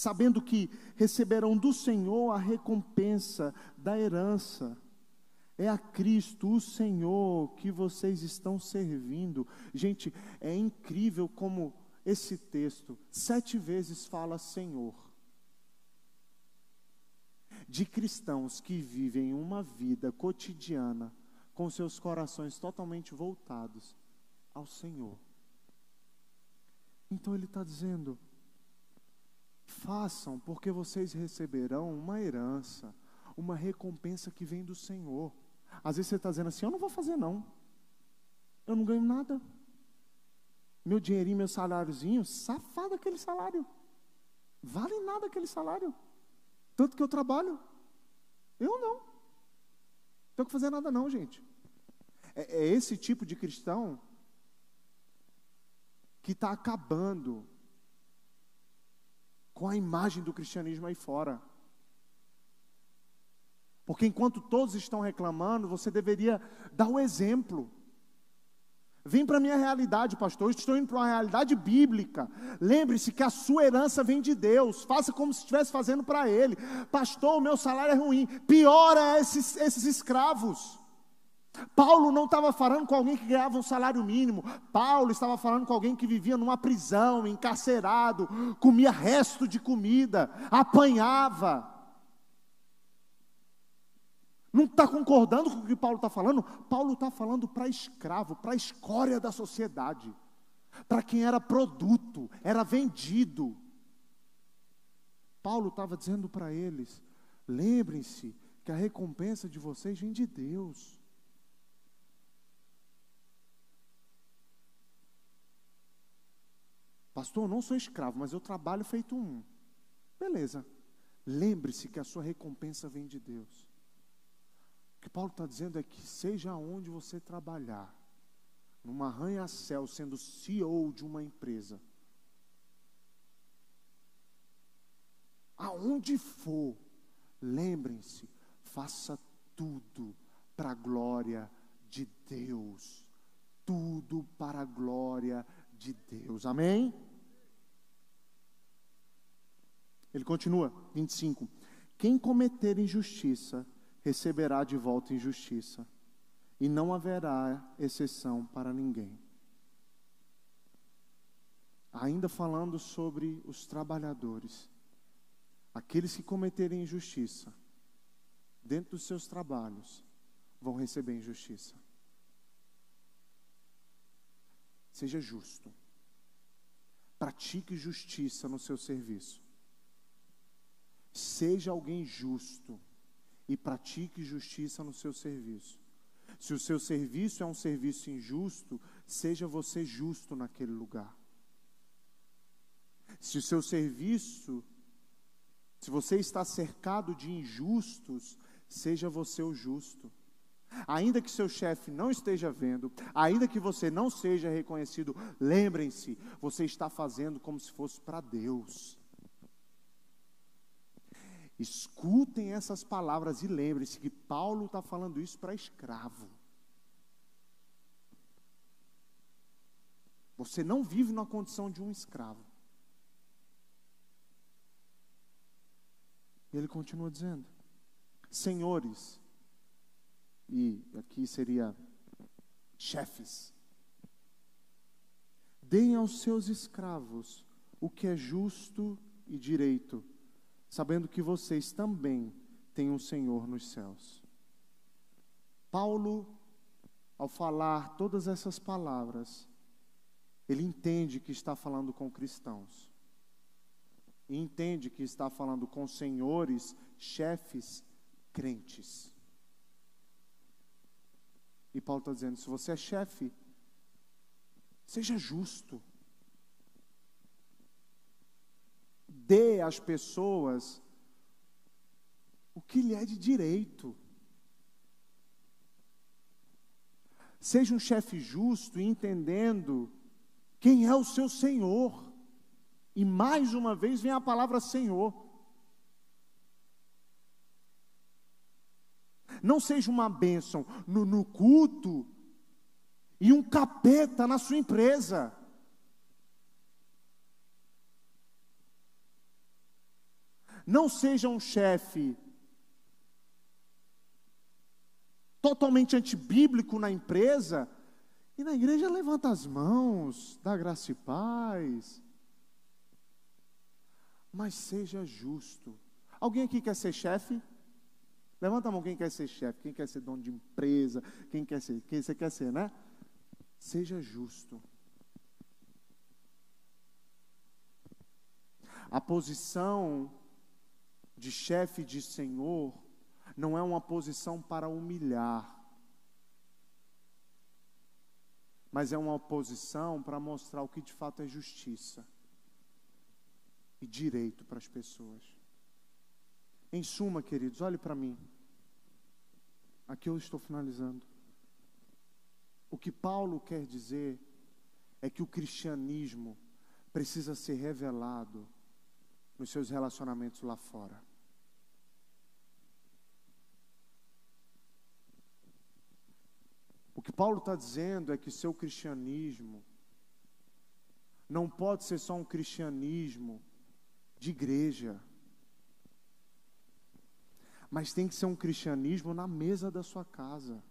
sabendo que receberão do Senhor a recompensa da herança. É a Cristo, o Senhor, que vocês estão servindo. Gente, é incrível como esse texto sete vezes fala Senhor. De cristãos que vivem uma vida cotidiana com seus corações totalmente voltados ao Senhor. Então ele está dizendo: façam, porque vocês receberão uma herança, uma recompensa que vem do Senhor. Às vezes você está dizendo assim: eu não vou fazer, não. Eu não ganho nada. Meu dinheirinho, meu saláriozinho, safado aquele salário. Vale nada aquele salário. Tanto que eu trabalho. Eu não. Não tenho que fazer nada, não, gente. É, é esse tipo de cristão que está acabando com a imagem do cristianismo aí fora. Porque enquanto todos estão reclamando, você deveria dar o exemplo. Vem para a minha realidade, pastor. Eu estou indo para uma realidade bíblica. Lembre-se que a sua herança vem de Deus. Faça como se estivesse fazendo para Ele. Pastor, o meu salário é ruim. Piora esses, esses escravos. Paulo não estava falando com alguém que ganhava um salário mínimo. Paulo estava falando com alguém que vivia numa prisão, encarcerado, comia resto de comida, apanhava. Não está concordando com o que Paulo está falando? Paulo está falando para escravo, para a escória da sociedade, para quem era produto, era vendido. Paulo estava dizendo para eles: lembrem-se que a recompensa de vocês vem de Deus. Pastor, eu não sou escravo, mas eu trabalho feito um. Beleza. Lembre-se que a sua recompensa vem de Deus. O que Paulo está dizendo é que seja onde você trabalhar, numa arranha-céu, sendo CEO de uma empresa, aonde for, lembrem-se, faça tudo para a glória de Deus. Tudo para a glória de Deus. Amém? Ele continua, 25. Quem cometer injustiça, receberá de volta injustiça, e não haverá exceção para ninguém. Ainda falando sobre os trabalhadores, aqueles que cometerem injustiça, dentro dos seus trabalhos, vão receber injustiça. Seja justo. Pratique justiça no seu serviço. Seja alguém justo e pratique justiça no seu serviço. Se o seu serviço é um serviço injusto, seja você justo naquele lugar. Se o seu serviço, se você está cercado de injustos, seja você o justo. Ainda que seu chefe não esteja vendo, ainda que você não seja reconhecido, lembrem-se, você está fazendo como se fosse para Deus. Escutem essas palavras e lembrem-se que Paulo está falando isso para escravo. Você não vive na condição de um escravo. Ele continua dizendo: Senhores, e aqui seria chefes, deem aos seus escravos o que é justo e direito sabendo que vocês também têm um Senhor nos céus. Paulo, ao falar todas essas palavras, ele entende que está falando com cristãos. E entende que está falando com senhores, chefes, crentes. E Paulo está dizendo: se você é chefe, seja justo. Dê às pessoas o que lhe é de direito. Seja um chefe justo e entendendo quem é o seu Senhor. E mais uma vez vem a palavra Senhor. Não seja uma bênção no, no culto e um capeta na sua empresa. Não seja um chefe totalmente antibíblico na empresa e na igreja levanta as mãos, dá graça e paz. Mas seja justo. Alguém aqui quer ser chefe? Levanta a mão quem quer ser chefe, quem quer ser dono de empresa, quem quer ser, quem você quer ser, né? Seja justo. A posição de chefe de senhor não é uma posição para humilhar, mas é uma posição para mostrar o que de fato é justiça e direito para as pessoas. Em suma, queridos, olhe para mim. Aqui eu estou finalizando. O que Paulo quer dizer é que o cristianismo precisa ser revelado nos seus relacionamentos lá fora. O que Paulo está dizendo é que seu cristianismo não pode ser só um cristianismo de igreja, mas tem que ser um cristianismo na mesa da sua casa.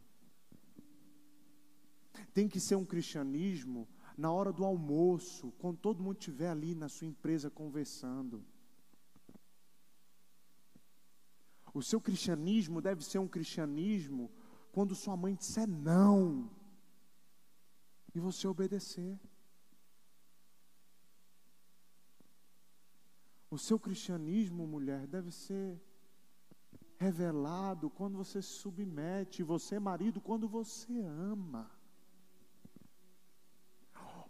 Tem que ser um cristianismo na hora do almoço, quando todo mundo estiver ali na sua empresa conversando. O seu cristianismo deve ser um cristianismo quando sua mãe disser não e você obedecer. O seu cristianismo, mulher, deve ser revelado quando você se submete, você, marido, quando você ama.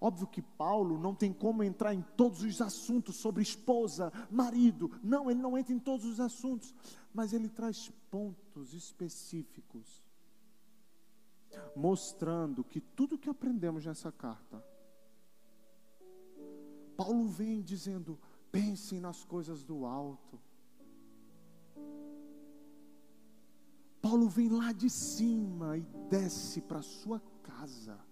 Óbvio que Paulo não tem como entrar em todos os assuntos sobre esposa, marido. Não, ele não entra em todos os assuntos. Mas ele traz pontos específicos, mostrando que tudo que aprendemos nessa carta, Paulo vem dizendo: pensem nas coisas do alto. Paulo vem lá de cima e desce para sua casa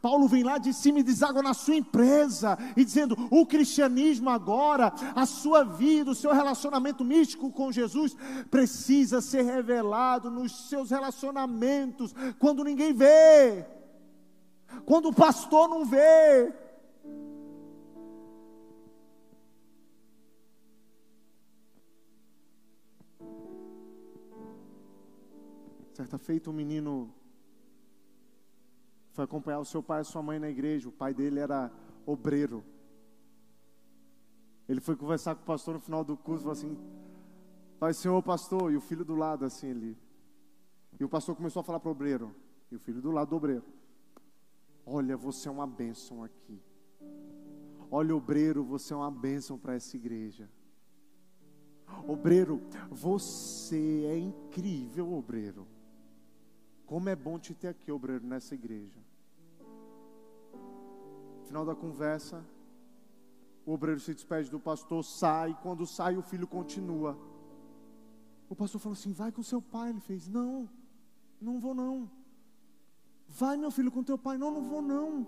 Paulo vem lá de cima e deságua na sua empresa, e dizendo: o cristianismo agora, a sua vida, o seu relacionamento místico com Jesus, precisa ser revelado nos seus relacionamentos, quando ninguém vê, quando o pastor não vê. Certa feita, um menino foi acompanhar o seu pai e sua mãe na igreja. O pai dele era obreiro. Ele foi conversar com o pastor no final do curso, falou assim: Pai, senhor pastor, e o filho do lado, assim, ali. E o pastor começou a falar para o obreiro, e o filho do lado do obreiro: Olha, você é uma bênção aqui. Olha, obreiro, você é uma bênção para essa igreja. Obreiro, você é incrível, obreiro. Como é bom te ter aqui, obreiro, nessa igreja. Final da conversa, o obreiro se despede do pastor, sai. Quando sai, o filho continua. O pastor falou assim: Vai com seu pai. Ele fez: Não, não vou não. Vai, meu filho, com teu pai. Não, não vou não.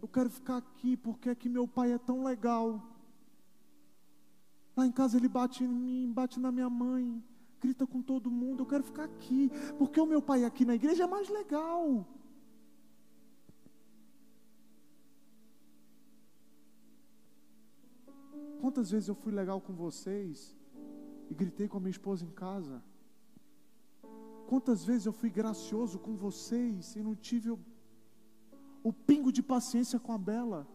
Eu quero ficar aqui porque é que meu pai é tão legal. Lá em casa ele bate em mim, bate na minha mãe grita com todo mundo. Eu quero ficar aqui, porque o meu pai aqui na igreja é mais legal. Quantas vezes eu fui legal com vocês e gritei com a minha esposa em casa? Quantas vezes eu fui gracioso com vocês e não tive o, o pingo de paciência com a Bela?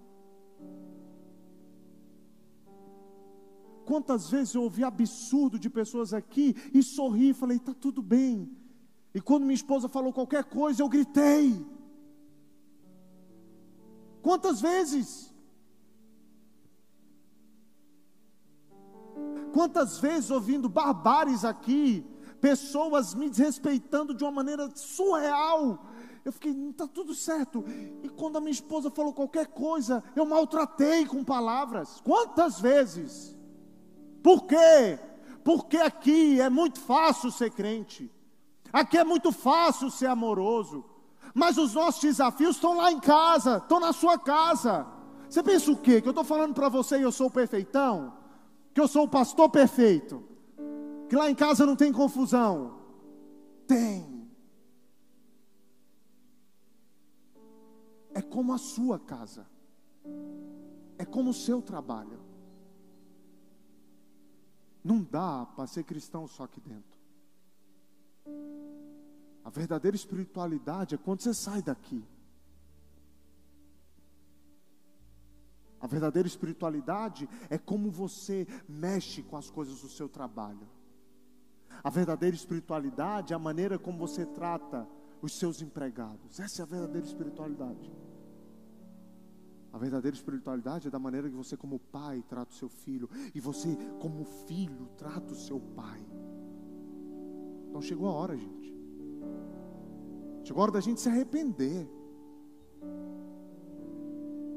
Quantas vezes eu ouvi absurdo de pessoas aqui e sorri e falei, está tudo bem. E quando minha esposa falou qualquer coisa, eu gritei. Quantas vezes? Quantas vezes ouvindo barbares aqui, pessoas me desrespeitando de uma maneira surreal. Eu fiquei, está tudo certo. E quando a minha esposa falou qualquer coisa, eu maltratei com palavras. Quantas vezes? Por quê? Porque aqui é muito fácil ser crente, aqui é muito fácil ser amoroso, mas os nossos desafios estão lá em casa, estão na sua casa. Você pensa o quê? Que eu estou falando para você e eu sou perfeitão? Que eu sou o pastor perfeito? Que lá em casa não tem confusão? Tem. É como a sua casa, é como o seu trabalho. Não dá para ser cristão só aqui dentro. A verdadeira espiritualidade é quando você sai daqui. A verdadeira espiritualidade é como você mexe com as coisas do seu trabalho. A verdadeira espiritualidade é a maneira como você trata os seus empregados. Essa é a verdadeira espiritualidade. A verdadeira espiritualidade é da maneira que você, como pai, trata o seu filho, e você, como filho, trata o seu pai. Então chegou a hora, gente. Chegou a hora da gente se arrepender.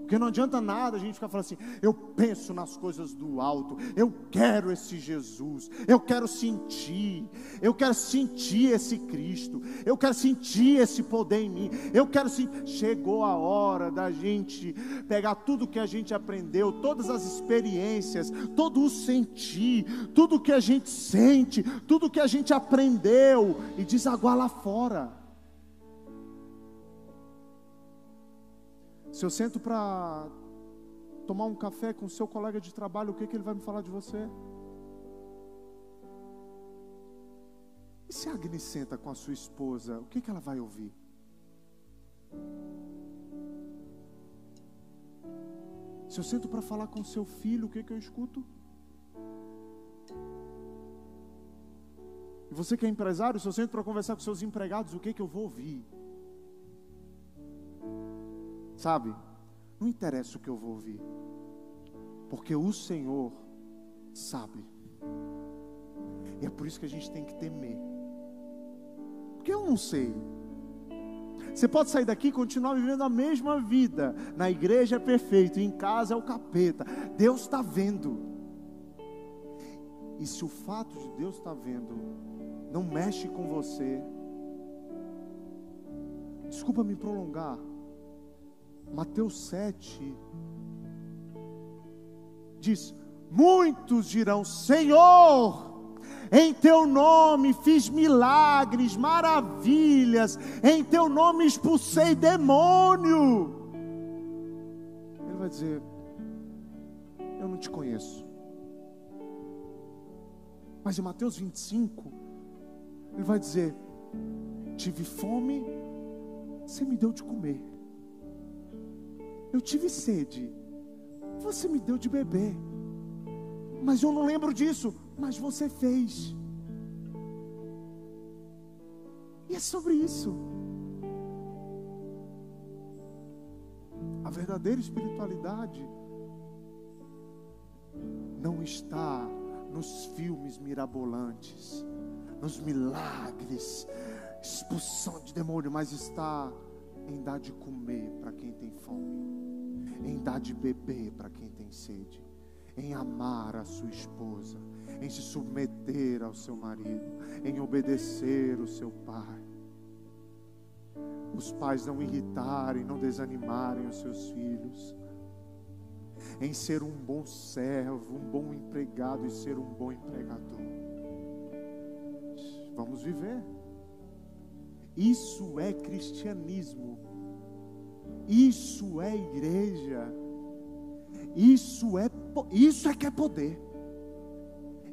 Porque não adianta nada a gente ficar falando assim, eu penso nas coisas do alto, eu quero esse Jesus, eu quero sentir, eu quero sentir esse Cristo, eu quero sentir esse poder em mim, eu quero sentir. Chegou a hora da gente pegar tudo que a gente aprendeu, todas as experiências, todo o sentir, tudo que a gente sente, tudo que a gente aprendeu e desaguar lá fora. Se eu sento para tomar um café com seu colega de trabalho, o que, que ele vai me falar de você? E se a Agnes senta com a sua esposa, o que, que ela vai ouvir? Se eu sento para falar com seu filho, o que, que eu escuto? E você que é empresário, se eu sento para conversar com seus empregados, o que, que eu vou ouvir? Sabe? Não interessa o que eu vou ouvir, porque o Senhor sabe. E é por isso que a gente tem que temer. Porque eu não sei. Você pode sair daqui e continuar vivendo a mesma vida. Na igreja é perfeito, em casa é o capeta. Deus está vendo. E se o fato de Deus estar tá vendo não mexe com você, desculpa me prolongar, Mateus 7 diz: Muitos dirão: Senhor, em teu nome fiz milagres, maravilhas, em teu nome expulsei demônio. Ele vai dizer: Eu não te conheço. Mas em Mateus 25, ele vai dizer: Tive fome, você me deu de comer. Eu tive sede, você me deu de beber, mas eu não lembro disso, mas você fez. E é sobre isso. A verdadeira espiritualidade não está nos filmes mirabolantes, nos milagres, expulsão de demônio, mas está em dar de comer para quem tem fome, em dar de beber para quem tem sede, em amar a sua esposa, em se submeter ao seu marido, em obedecer o seu pai. Os pais não irritarem, não desanimarem os seus filhos, em ser um bom servo, um bom empregado e ser um bom empregador. Vamos viver. Isso é cristianismo. Isso é igreja. Isso é isso é que é poder.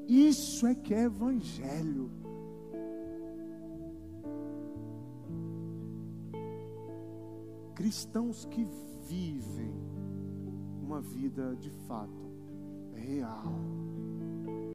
Isso é que é evangelho. Cristãos que vivem uma vida de fato real